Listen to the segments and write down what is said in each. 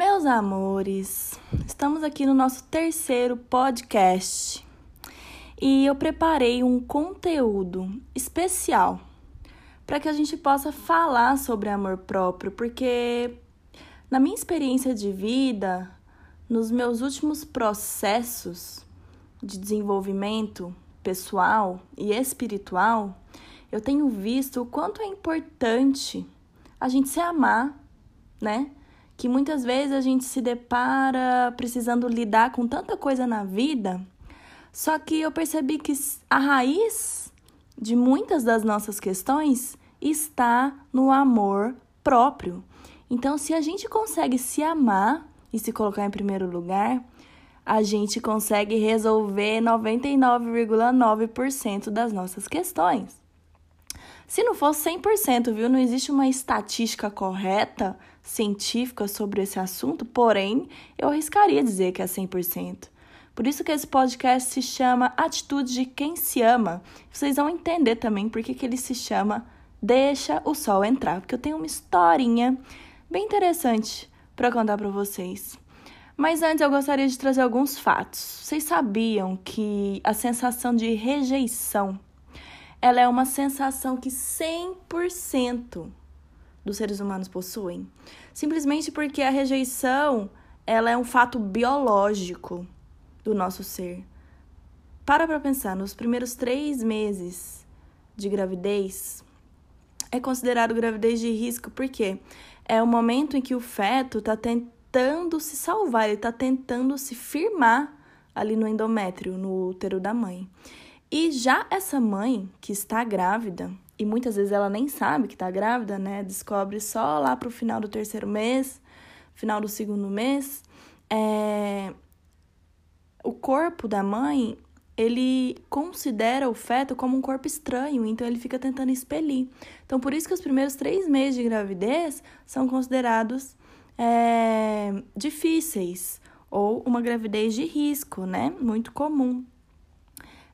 Meus amores, estamos aqui no nosso terceiro podcast e eu preparei um conteúdo especial para que a gente possa falar sobre amor próprio, porque na minha experiência de vida, nos meus últimos processos de desenvolvimento pessoal e espiritual, eu tenho visto o quanto é importante a gente se amar, né? Que muitas vezes a gente se depara precisando lidar com tanta coisa na vida, só que eu percebi que a raiz de muitas das nossas questões está no amor próprio. Então, se a gente consegue se amar e se colocar em primeiro lugar, a gente consegue resolver 99,9% das nossas questões. Se não fosse 100%, viu? Não existe uma estatística correta, científica sobre esse assunto, porém, eu arriscaria dizer que é 100%. Por isso que esse podcast se chama Atitude de Quem Se Ama. Vocês vão entender também por que, que ele se chama Deixa o Sol Entrar, porque eu tenho uma historinha bem interessante para contar para vocês. Mas antes eu gostaria de trazer alguns fatos. Vocês sabiam que a sensação de rejeição ela é uma sensação que 100% dos seres humanos possuem, simplesmente porque a rejeição ela é um fato biológico do nosso ser. Para para pensar, nos primeiros três meses de gravidez é considerado gravidez de risco porque é o momento em que o feto está tentando se salvar, ele está tentando se firmar ali no endométrio, no útero da mãe. E já essa mãe que está grávida, e muitas vezes ela nem sabe que está grávida, né? Descobre só lá para o final do terceiro mês, final do segundo mês. É... O corpo da mãe, ele considera o feto como um corpo estranho, então ele fica tentando expelir. Então, por isso que os primeiros três meses de gravidez são considerados é... difíceis, ou uma gravidez de risco, né? Muito comum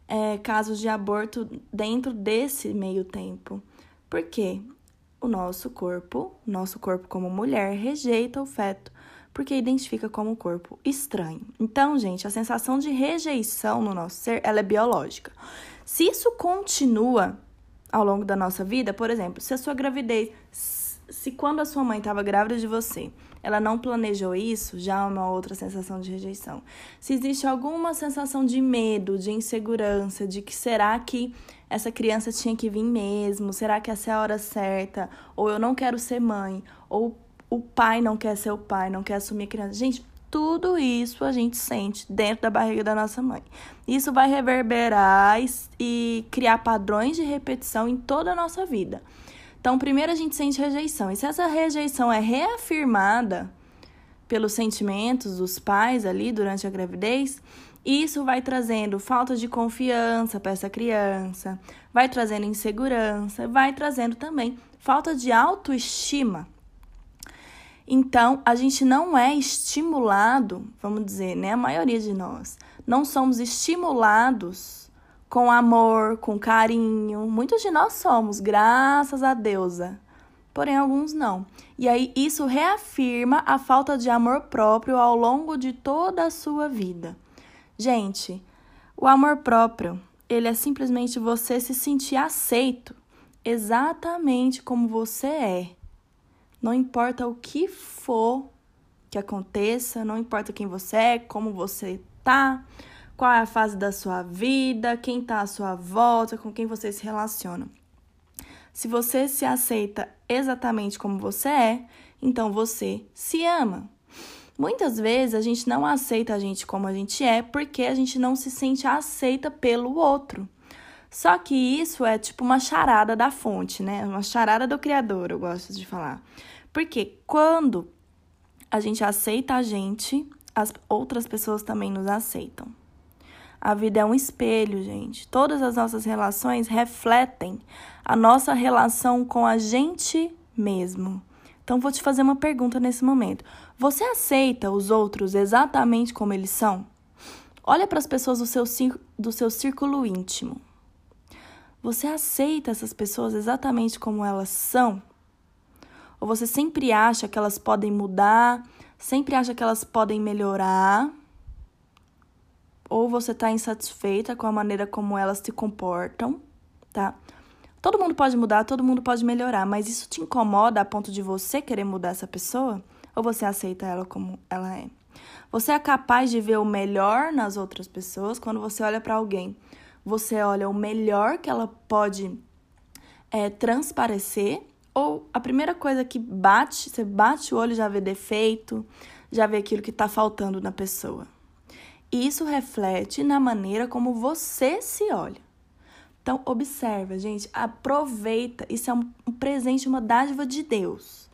é, casos de aborto dentro desse meio tempo. Por quê? O nosso corpo, nosso corpo como mulher, rejeita o feto porque identifica como um corpo estranho. Então, gente, a sensação de rejeição no nosso ser, ela é biológica. Se isso continua ao longo da nossa vida, por exemplo, se a sua gravidez, se quando a sua mãe estava grávida de você, ela não planejou isso, já é uma outra sensação de rejeição. Se existe alguma sensação de medo, de insegurança, de que será que essa criança tinha que vir mesmo? Será que essa é a hora certa? Ou eu não quero ser mãe? Ou o pai não quer ser o pai, não quer assumir a criança? Gente, tudo isso a gente sente dentro da barriga da nossa mãe. Isso vai reverberar e criar padrões de repetição em toda a nossa vida. Então, primeiro a gente sente rejeição. E se essa rejeição é reafirmada pelos sentimentos dos pais ali durante a gravidez, isso vai trazendo falta de confiança para essa criança, vai trazendo insegurança, vai trazendo também falta de autoestima. Então, a gente não é estimulado, vamos dizer, né? A maioria de nós não somos estimulados com amor, com carinho. Muitos de nós somos, graças a deusa. Porém, alguns não. E aí, isso reafirma a falta de amor próprio ao longo de toda a sua vida. Gente, o amor próprio, ele é simplesmente você se sentir aceito exatamente como você é. Não importa o que for que aconteça, não importa quem você é, como você tá, qual é a fase da sua vida, quem está à sua volta, com quem você se relaciona. Se você se aceita exatamente como você é, então você se ama. Muitas vezes a gente não aceita a gente como a gente é porque a gente não se sente aceita pelo outro. Só que isso é tipo uma charada da fonte, né? Uma charada do Criador, eu gosto de falar. Porque quando a gente aceita a gente, as outras pessoas também nos aceitam. A vida é um espelho, gente. Todas as nossas relações refletem a nossa relação com a gente mesmo. Então, vou te fazer uma pergunta nesse momento. Você aceita os outros exatamente como eles são? Olha para as pessoas do seu, do seu círculo íntimo. Você aceita essas pessoas exatamente como elas são? Ou você sempre acha que elas podem mudar sempre acha que elas podem melhorar, ou você está insatisfeita com a maneira como elas se comportam, tá? Todo mundo pode mudar, todo mundo pode melhorar, mas isso te incomoda a ponto de você querer mudar essa pessoa? Ou você aceita ela como ela é? Você é capaz de ver o melhor nas outras pessoas quando você olha para alguém. Você olha o melhor que ela pode é, transparecer ou a primeira coisa que bate, você bate o olho já vê defeito, já vê aquilo que está faltando na pessoa. Isso reflete na maneira como você se olha. Então, observa, gente, aproveita. Isso é um presente, uma dádiva de Deus.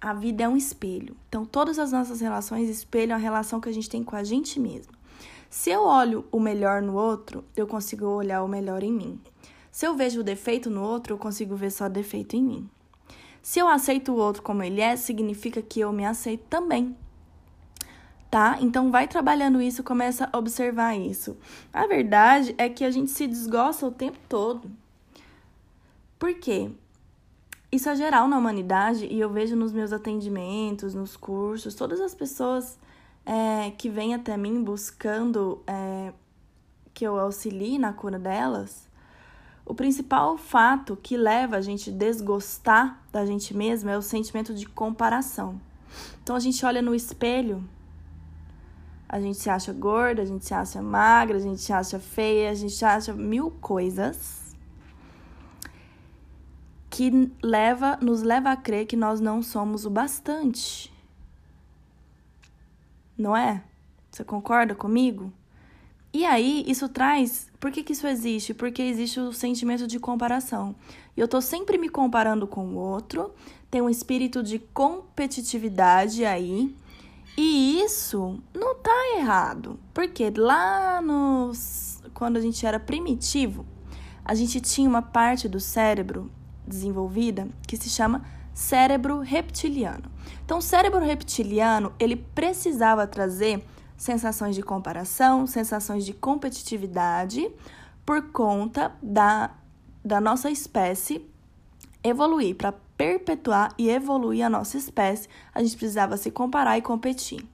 A vida é um espelho. Então, todas as nossas relações espelham a relação que a gente tem com a gente mesmo. Se eu olho o melhor no outro, eu consigo olhar o melhor em mim. Se eu vejo o defeito no outro, eu consigo ver só defeito em mim. Se eu aceito o outro como ele é, significa que eu me aceito também tá? Então vai trabalhando isso, começa a observar isso. A verdade é que a gente se desgosta o tempo todo. Por quê? Isso é geral na humanidade e eu vejo nos meus atendimentos, nos cursos, todas as pessoas é, que vêm até mim buscando é, que eu auxilie na cura delas. O principal fato que leva a gente desgostar da gente mesma é o sentimento de comparação. Então a gente olha no espelho a gente se acha gorda, a gente se acha magra, a gente se acha feia, a gente se acha mil coisas que leva, nos leva a crer que nós não somos o bastante. Não é? Você concorda comigo? E aí, isso traz. Por que, que isso existe? Porque existe o sentimento de comparação. E eu tô sempre me comparando com o outro, tem um espírito de competitividade aí e isso não tá errado, porque lá nos quando a gente era primitivo, a gente tinha uma parte do cérebro desenvolvida que se chama cérebro reptiliano. Então, o cérebro reptiliano, ele precisava trazer sensações de comparação, sensações de competitividade por conta da, da nossa espécie evoluir para perpetuar e evoluir a nossa espécie, a gente precisava se comparar e competir.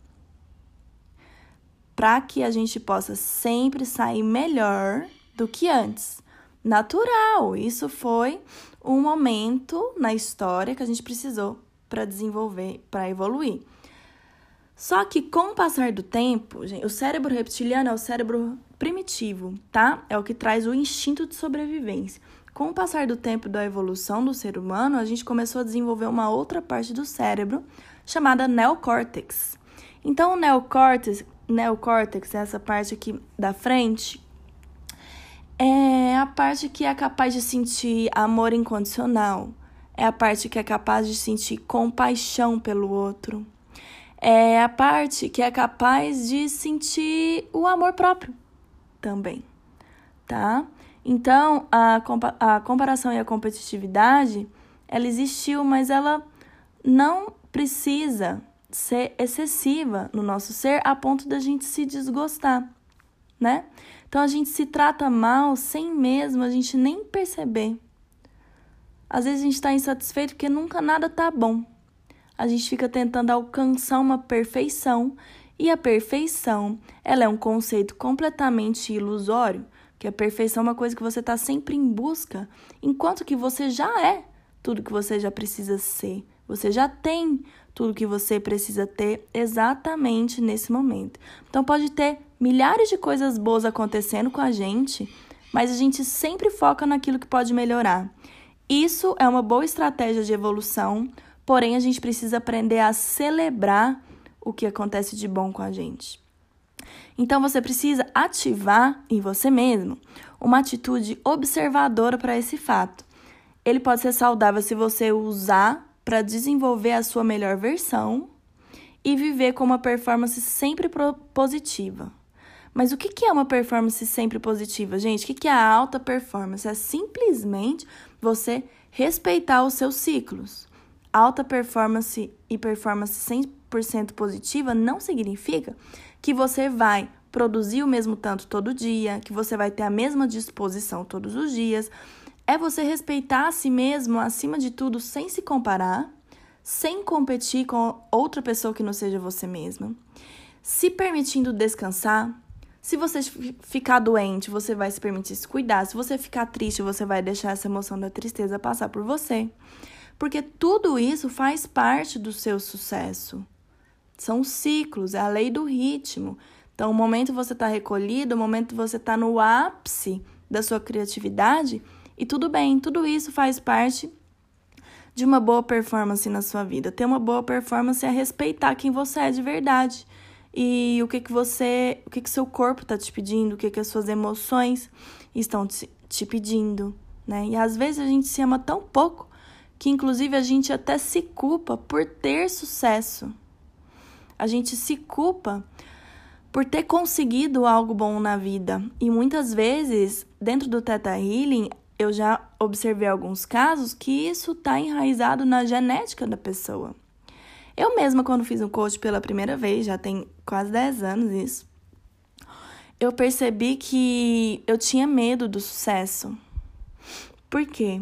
Para que a gente possa sempre sair melhor do que antes. Natural, isso foi um momento na história que a gente precisou para desenvolver, para evoluir. Só que com o passar do tempo, gente, o cérebro reptiliano é o cérebro primitivo, tá? É o que traz o instinto de sobrevivência. Com o passar do tempo da evolução do ser humano, a gente começou a desenvolver uma outra parte do cérebro chamada neocórtex. Então, o neocórtex, neocórtex, essa parte aqui da frente, é a parte que é capaz de sentir amor incondicional, é a parte que é capaz de sentir compaixão pelo outro, é a parte que é capaz de sentir o amor próprio também, tá? Então, a, compa a comparação e a competitividade, ela existiu, mas ela não precisa ser excessiva no nosso ser a ponto da gente se desgostar, né? Então a gente se trata mal sem mesmo a gente nem perceber. Às vezes a gente está insatisfeito porque nunca nada tá bom. A gente fica tentando alcançar uma perfeição e a perfeição, ela é um conceito completamente ilusório que a perfeição é uma coisa que você está sempre em busca, enquanto que você já é tudo que você já precisa ser. Você já tem tudo que você precisa ter exatamente nesse momento. Então pode ter milhares de coisas boas acontecendo com a gente, mas a gente sempre foca naquilo que pode melhorar. Isso é uma boa estratégia de evolução, porém a gente precisa aprender a celebrar o que acontece de bom com a gente. Então você precisa ativar em você mesmo uma atitude observadora para esse fato. Ele pode ser saudável se você usar para desenvolver a sua melhor versão e viver com uma performance sempre positiva. Mas o que é uma performance sempre positiva, gente? O que é a alta performance? É simplesmente você respeitar os seus ciclos. Alta performance e performance 100% positiva não significa que você vai produzir o mesmo tanto todo dia, que você vai ter a mesma disposição todos os dias. É você respeitar a si mesmo acima de tudo, sem se comparar, sem competir com outra pessoa que não seja você mesma, se permitindo descansar. Se você ficar doente, você vai se permitir se cuidar. Se você ficar triste, você vai deixar essa emoção da tristeza passar por você. Porque tudo isso faz parte do seu sucesso. São ciclos, é a lei do ritmo. Então, o momento você está recolhido, o momento você está no ápice da sua criatividade, e tudo bem, tudo isso faz parte de uma boa performance na sua vida. Ter uma boa performance é respeitar quem você é de verdade e o que que você, o que que seu corpo está te pedindo, o que que as suas emoções estão te, te pedindo, né? E às vezes a gente se ama tão pouco que inclusive a gente até se culpa por ter sucesso. A gente se culpa por ter conseguido algo bom na vida. E muitas vezes, dentro do Theta Healing, eu já observei alguns casos que isso está enraizado na genética da pessoa. Eu mesma, quando fiz um coach pela primeira vez, já tem quase 10 anos isso, eu percebi que eu tinha medo do sucesso. Por quê?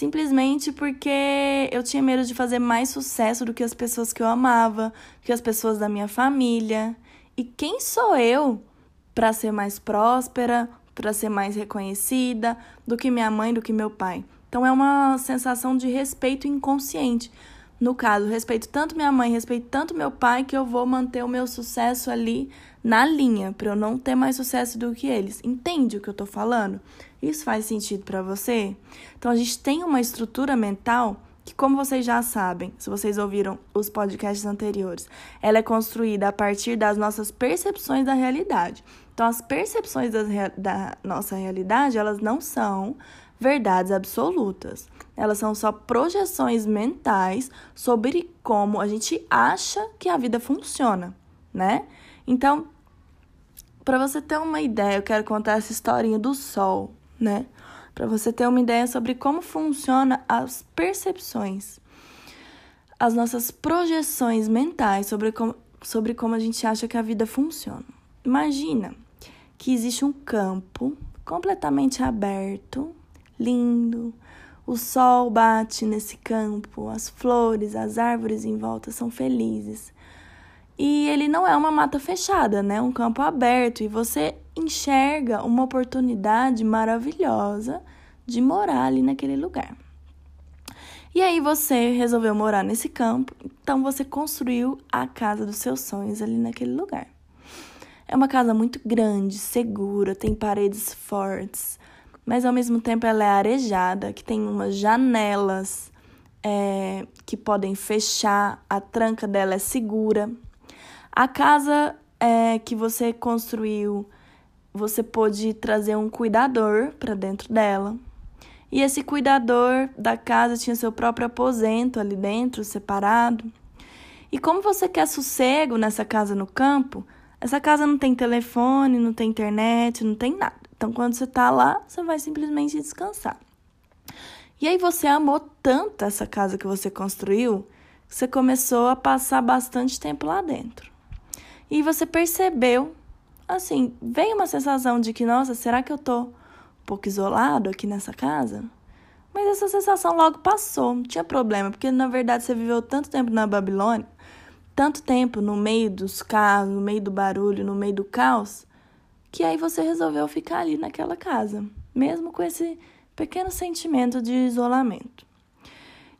Simplesmente porque eu tinha medo de fazer mais sucesso do que as pessoas que eu amava, do que as pessoas da minha família. E quem sou eu para ser mais próspera, para ser mais reconhecida do que minha mãe, do que meu pai? Então é uma sensação de respeito inconsciente. No caso, respeito tanto minha mãe, respeito tanto meu pai que eu vou manter o meu sucesso ali na linha, para eu não ter mais sucesso do que eles. Entende o que eu tô falando? Isso faz sentido para você? Então a gente tem uma estrutura mental que, como vocês já sabem, se vocês ouviram os podcasts anteriores, ela é construída a partir das nossas percepções da realidade. Então, as percepções da, da nossa realidade, elas não são verdades absolutas. Elas são só projeções mentais sobre como a gente acha que a vida funciona, né? Então, para você ter uma ideia, eu quero contar essa historinha do sol, né? para você ter uma ideia sobre como funciona as percepções, as nossas projeções mentais sobre como, sobre como a gente acha que a vida funciona. Imagina que existe um campo completamente aberto, lindo, o sol bate nesse campo, as flores, as árvores em volta são felizes. E ele não é uma mata fechada, né? Um campo aberto e você enxerga uma oportunidade maravilhosa de morar ali naquele lugar. E aí você resolveu morar nesse campo, então você construiu a casa dos seus sonhos ali naquele lugar. É uma casa muito grande, segura, tem paredes fortes, mas ao mesmo tempo ela é arejada, que tem umas janelas é, que podem fechar, a tranca dela é segura. A casa é, que você construiu você pôde trazer um cuidador para dentro dela. E esse cuidador da casa tinha seu próprio aposento ali dentro, separado. E como você quer sossego nessa casa no campo, essa casa não tem telefone, não tem internet, não tem nada. Então, quando você está lá, você vai simplesmente descansar. E aí você amou tanto essa casa que você construiu, que você começou a passar bastante tempo lá dentro. E você percebeu assim, veio uma sensação de que, nossa, será que eu tô um pouco isolado aqui nessa casa? Mas essa sensação logo passou, não tinha problema, porque na verdade você viveu tanto tempo na Babilônia, tanto tempo no meio dos carros, no meio do barulho, no meio do caos, que aí você resolveu ficar ali naquela casa, mesmo com esse pequeno sentimento de isolamento.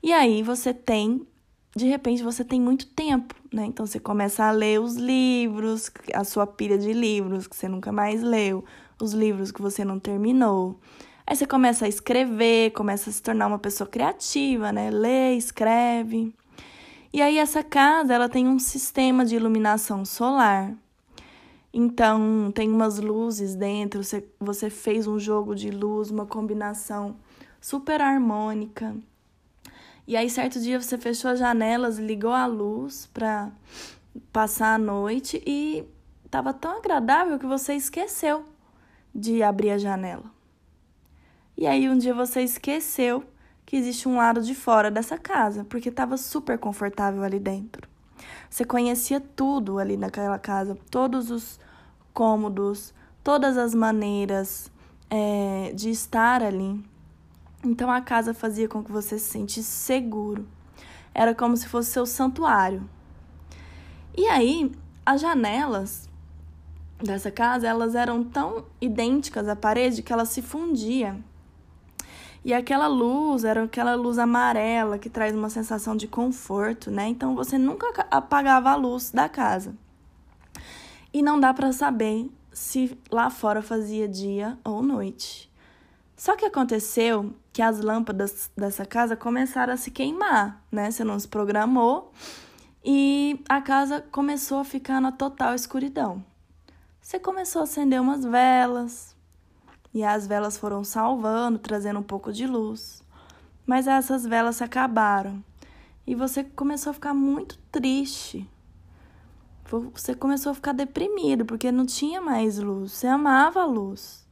E aí você tem de repente você tem muito tempo, né? Então você começa a ler os livros, a sua pilha de livros que você nunca mais leu, os livros que você não terminou. Aí você começa a escrever, começa a se tornar uma pessoa criativa, né? Lê, escreve. E aí essa casa, ela tem um sistema de iluminação solar. Então, tem umas luzes dentro, você, você fez um jogo de luz, uma combinação super harmônica. E aí, certo dia, você fechou as janelas, ligou a luz para passar a noite e estava tão agradável que você esqueceu de abrir a janela. E aí, um dia você esqueceu que existe um lado de fora dessa casa, porque estava super confortável ali dentro. Você conhecia tudo ali naquela casa, todos os cômodos, todas as maneiras é, de estar ali. Então a casa fazia com que você se sentisse seguro. era como se fosse seu santuário. E aí, as janelas dessa casa, elas eram tão idênticas à parede que ela se fundia. E aquela luz era aquela luz amarela que traz uma sensação de conforto, né? Então você nunca apagava a luz da casa. E não dá para saber se lá fora fazia dia ou noite. Só que aconteceu que as lâmpadas dessa casa começaram a se queimar, né? Você não se programou e a casa começou a ficar na total escuridão. Você começou a acender umas velas e as velas foram salvando, trazendo um pouco de luz. Mas essas velas se acabaram e você começou a ficar muito triste. Você começou a ficar deprimido porque não tinha mais luz. Você amava a luz.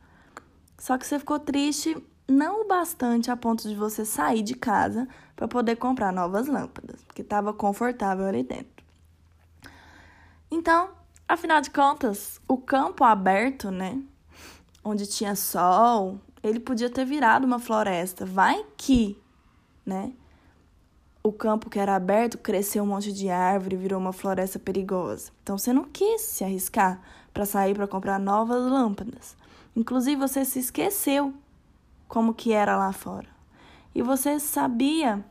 Só que você ficou triste não o bastante a ponto de você sair de casa para poder comprar novas lâmpadas, porque estava confortável ali dentro. Então, afinal de contas, o campo aberto, né, onde tinha sol, ele podia ter virado uma floresta. Vai que, né? O campo que era aberto cresceu um monte de árvore e virou uma floresta perigosa. Então você não quis se arriscar para sair para comprar novas lâmpadas. Inclusive você se esqueceu como que era lá fora. E você sabia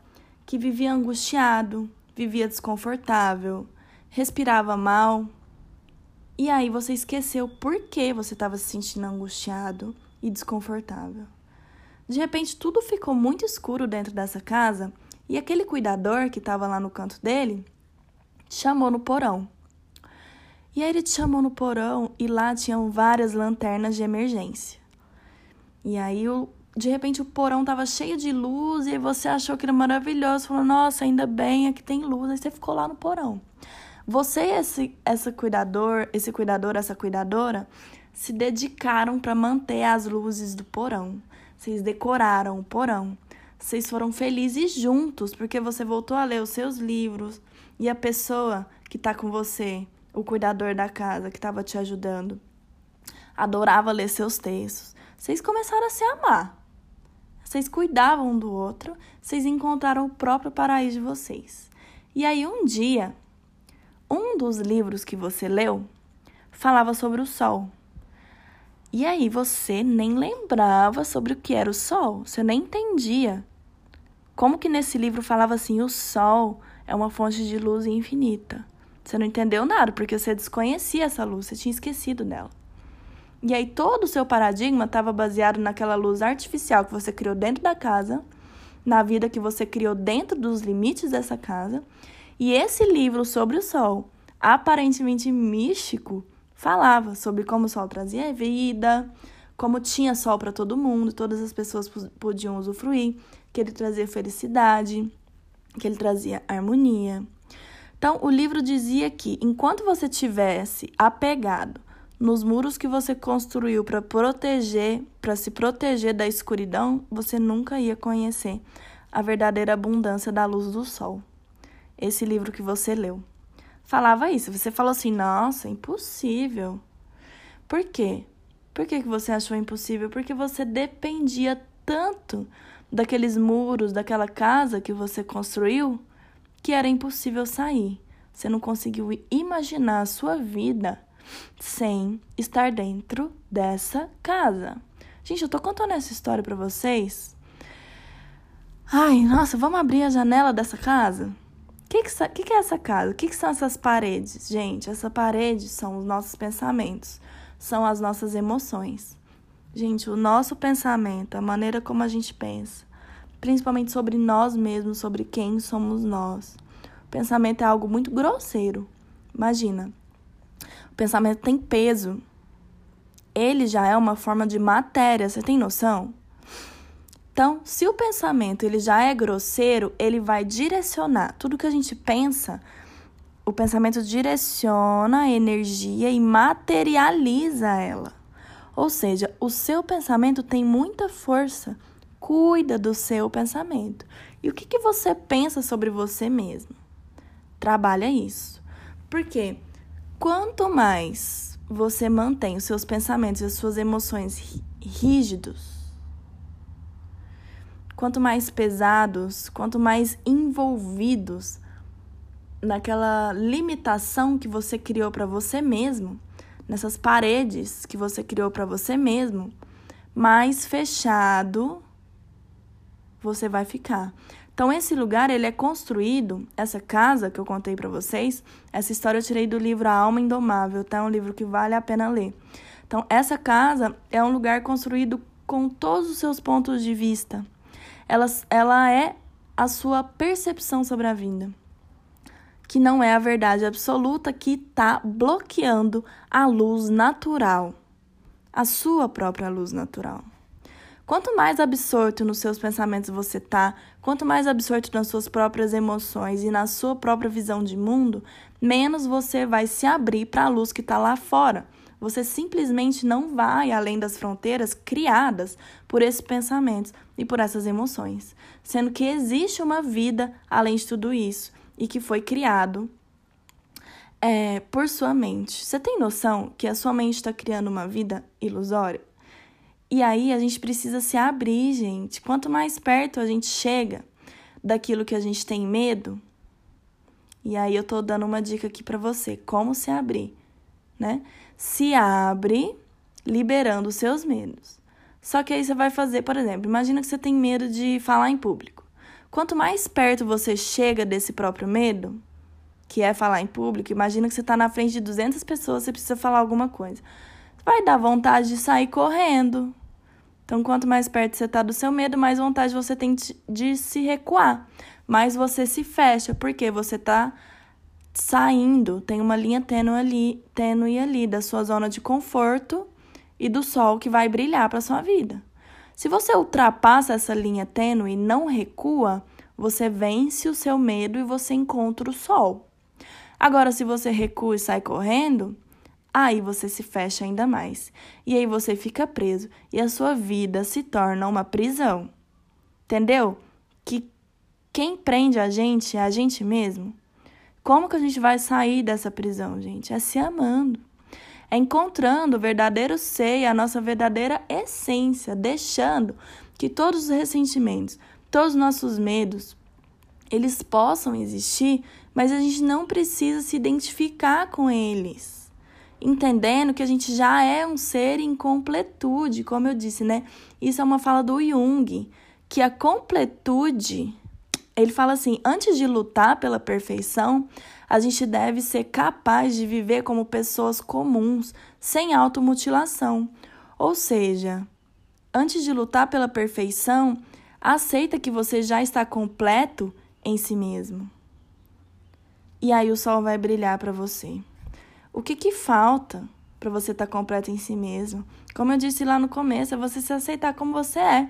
que vivia angustiado, vivia desconfortável, respirava mal. E aí você esqueceu por que você estava se sentindo angustiado e desconfortável. De repente tudo ficou muito escuro dentro dessa casa e aquele cuidador que estava lá no canto dele te chamou no porão. E aí ele te chamou no porão e lá tinham várias lanternas de emergência. E aí de repente o porão tava cheio de luz e você achou que era maravilhoso, falou: "Nossa, ainda bem, aqui tem luz". Aí você ficou lá no porão. Você e esse essa cuidador, esse cuidador, essa cuidadora se dedicaram para manter as luzes do porão. Vocês decoraram o porão. Vocês foram felizes juntos porque você voltou a ler os seus livros e a pessoa que está com você, o cuidador da casa que estava te ajudando, adorava ler seus textos. Vocês começaram a se amar. Vocês cuidavam um do outro, vocês encontraram o próprio paraíso de vocês. E aí um dia, um dos livros que você leu falava sobre o sol. E aí você nem lembrava sobre o que era o sol, você nem entendia. Como que nesse livro falava assim: o sol é uma fonte de luz infinita. Você não entendeu nada, porque você desconhecia essa luz, você tinha esquecido dela. E aí todo o seu paradigma estava baseado naquela luz artificial que você criou dentro da casa, na vida que você criou dentro dos limites dessa casa. E esse livro sobre o sol, aparentemente místico, falava sobre como o sol trazia vida, como tinha sol para todo mundo, todas as pessoas podiam usufruir, que ele trazia felicidade, que ele trazia harmonia. Então, o livro dizia que enquanto você tivesse apegado nos muros que você construiu para proteger, para se proteger da escuridão, você nunca ia conhecer a verdadeira abundância da luz do sol. Esse livro que você leu falava isso. Você falou assim: "Nossa, impossível". Por quê? Por que, que você achou impossível? Porque você dependia tanto daqueles muros, daquela casa que você construiu, que era impossível sair. Você não conseguiu imaginar a sua vida sem estar dentro dessa casa. Gente, eu tô contando essa história para vocês. Ai, nossa, vamos abrir a janela dessa casa? O que, que, que, é essa casa? O que, que são essas paredes? Gente, essa parede são os nossos pensamentos, são as nossas emoções. Gente, o nosso pensamento, a maneira como a gente pensa, principalmente sobre nós mesmos, sobre quem somos nós. O pensamento é algo muito grosseiro. Imagina, pensamento tem peso. Ele já é uma forma de matéria, você tem noção? Então, se o pensamento ele já é grosseiro, ele vai direcionar tudo que a gente pensa. O pensamento direciona a energia e materializa ela. Ou seja, o seu pensamento tem muita força. Cuida do seu pensamento. E o que, que você pensa sobre você mesmo? Trabalha isso. Por quê? Quanto mais você mantém os seus pensamentos e as suas emoções rígidos, quanto mais pesados, quanto mais envolvidos naquela limitação que você criou para você mesmo, nessas paredes que você criou para você mesmo, mais fechado você vai ficar. Então esse lugar ele é construído, essa casa que eu contei para vocês, essa história eu tirei do livro A Alma Indomável, tá? É um livro que vale a pena ler. Então essa casa é um lugar construído com todos os seus pontos de vista. Ela, ela é a sua percepção sobre a vida que não é a verdade absoluta que está bloqueando a luz natural, a sua própria luz natural. Quanto mais absorto nos seus pensamentos você tá, quanto mais absorto nas suas próprias emoções e na sua própria visão de mundo, menos você vai se abrir para a luz que está lá fora. Você simplesmente não vai além das fronteiras criadas por esses pensamentos e por essas emoções, sendo que existe uma vida além de tudo isso e que foi criado é, por sua mente. Você tem noção que a sua mente está criando uma vida ilusória? E aí a gente precisa se abrir, gente. Quanto mais perto a gente chega daquilo que a gente tem medo, e aí eu tô dando uma dica aqui para você, como se abrir, né? Se abre liberando os seus medos. Só que aí você vai fazer, por exemplo, imagina que você tem medo de falar em público. Quanto mais perto você chega desse próprio medo, que é falar em público, imagina que você está na frente de 200 pessoas, você precisa falar alguma coisa. Vai dar vontade de sair correndo. Então, quanto mais perto você está do seu medo, mais vontade você tem de se recuar. Mais você se fecha, porque você está saindo, tem uma linha tênue ali, tênue ali da sua zona de conforto e do sol que vai brilhar para sua vida. Se você ultrapassa essa linha tênue e não recua, você vence o seu medo e você encontra o sol. Agora, se você recua e sai correndo, aí você se fecha ainda mais. E aí você fica preso e a sua vida se torna uma prisão. Entendeu? Que quem prende a gente é a gente mesmo. Como que a gente vai sair dessa prisão, gente? É se amando é encontrando o verdadeiro ser e a nossa verdadeira essência, deixando que todos os ressentimentos, todos os nossos medos, eles possam existir, mas a gente não precisa se identificar com eles. Entendendo que a gente já é um ser em completude, como eu disse, né? Isso é uma fala do Jung, que a completude, ele fala assim, antes de lutar pela perfeição, a gente deve ser capaz de viver como pessoas comuns, sem automutilação. Ou seja, antes de lutar pela perfeição, aceita que você já está completo em si mesmo. E aí o sol vai brilhar para você. O que, que falta para você estar tá completo em si mesmo? Como eu disse lá no começo, é você se aceitar como você é.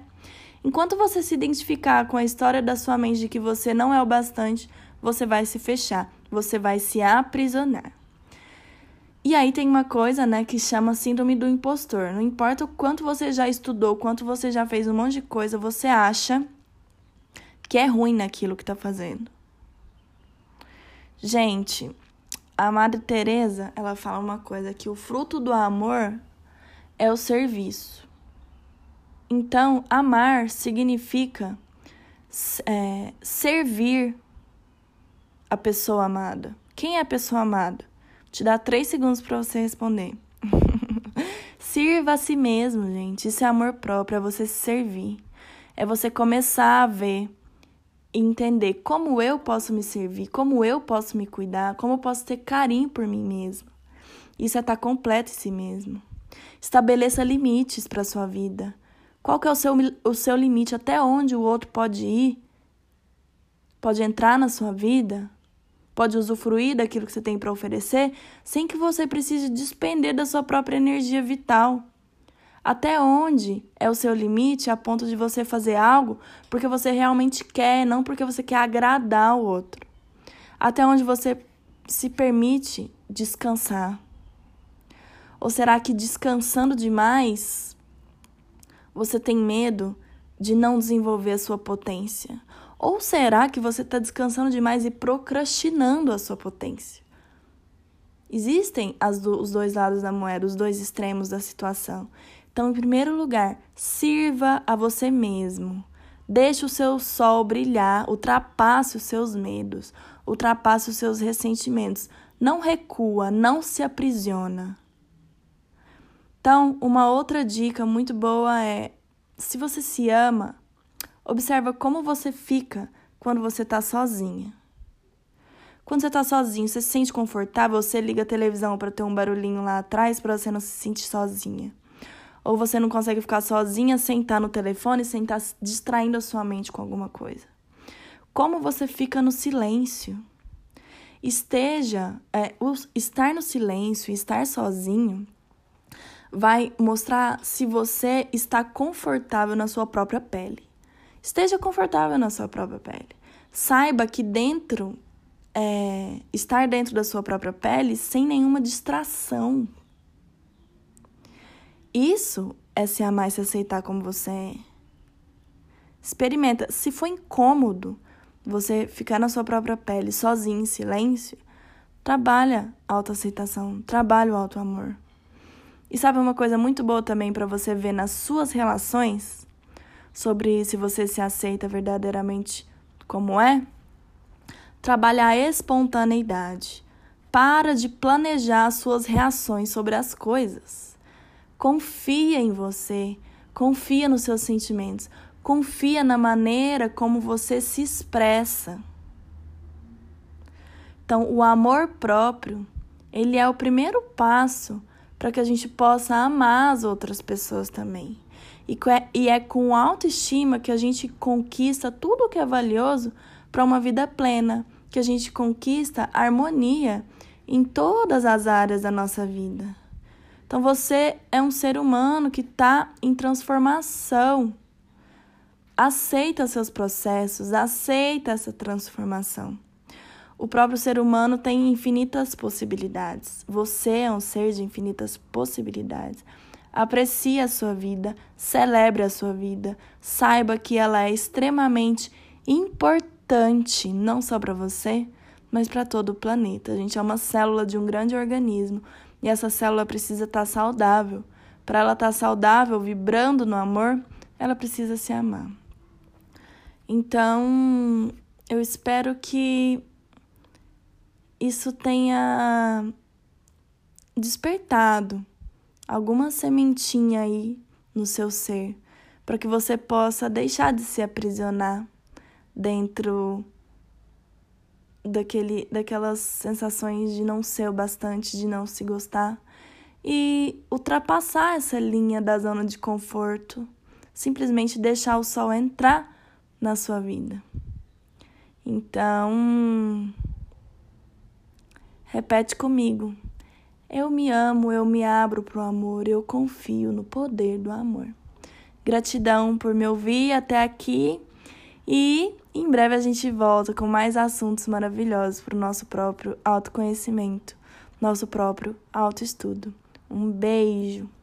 Enquanto você se identificar com a história da sua mente de que você não é o bastante, você vai se fechar, você vai se aprisionar. E aí tem uma coisa, né, que chama síndrome do impostor. Não importa o quanto você já estudou, quanto você já fez um monte de coisa, você acha que é ruim naquilo que está fazendo. Gente, a Madre Teresa, ela fala uma coisa que o fruto do amor é o serviço. Então, amar significa é, servir a pessoa amada? Quem é a pessoa amada? Vou te dar três segundos para você responder. Sirva a si mesmo, gente. Isso é amor próprio, é você se servir. É você começar a ver e entender como eu posso me servir, como eu posso me cuidar, como eu posso ter carinho por mim mesmo. Isso é estar completo em si mesmo. Estabeleça limites para sua vida. Qual que é o seu, o seu limite? Até onde o outro pode ir? Pode entrar na sua vida? pode usufruir daquilo que você tem para oferecer sem que você precise despender da sua própria energia vital. Até onde é o seu limite a ponto de você fazer algo porque você realmente quer, não porque você quer agradar o outro? Até onde você se permite descansar? Ou será que descansando demais você tem medo de não desenvolver a sua potência? Ou será que você está descansando demais e procrastinando a sua potência? Existem do, os dois lados da moeda, os dois extremos da situação. Então, em primeiro lugar, sirva a você mesmo. Deixe o seu sol brilhar, ultrapasse os seus medos, ultrapasse os seus ressentimentos. Não recua, não se aprisiona. Então, uma outra dica muito boa é: se você se ama, observa como você fica quando você está sozinha. Quando você está sozinho, você se sente confortável, você liga a televisão para ter um barulhinho lá atrás para você não se sentir sozinha. Ou você não consegue ficar sozinha sem estar no telefone, sem estar distraindo a sua mente com alguma coisa. Como você fica no silêncio? Esteja, é, o, estar no silêncio, estar sozinho, vai mostrar se você está confortável na sua própria pele. Esteja confortável na sua própria pele. Saiba que dentro, é, estar dentro da sua própria pele sem nenhuma distração. Isso é se amar e se aceitar como você é. Experimenta. Se for incômodo, você ficar na sua própria pele, sozinho, em silêncio, trabalha a autoaceitação, trabalha o autoamor. E sabe uma coisa muito boa também para você ver nas suas relações sobre se você se aceita verdadeiramente como é? Trabalhar a espontaneidade. Para de planejar suas reações sobre as coisas. Confia em você, confia nos seus sentimentos. Confia na maneira como você se expressa. Então, o amor próprio, ele é o primeiro passo para que a gente possa amar as outras pessoas também. E é com autoestima que a gente conquista tudo o que é valioso para uma vida plena, que a gente conquista harmonia em todas as áreas da nossa vida. Então você é um ser humano que está em transformação. Aceita seus processos, aceita essa transformação. O próprio ser humano tem infinitas possibilidades. Você é um ser de infinitas possibilidades. Aprecie a sua vida, celebre a sua vida, saiba que ela é extremamente importante, não só para você, mas para todo o planeta. A gente é uma célula de um grande organismo e essa célula precisa estar tá saudável. Para ela estar tá saudável, vibrando no amor, ela precisa se amar. Então, eu espero que isso tenha despertado alguma sementinha aí no seu ser, para que você possa deixar de se aprisionar dentro daquele, daquelas sensações de não ser o bastante, de não se gostar e ultrapassar essa linha da zona de conforto, simplesmente deixar o sol entrar na sua vida. Então, repete comigo. Eu me amo, eu me abro para o amor, eu confio no poder do amor. Gratidão por me ouvir até aqui e em breve a gente volta com mais assuntos maravilhosos para o nosso próprio autoconhecimento, nosso próprio autoestudo. Um beijo!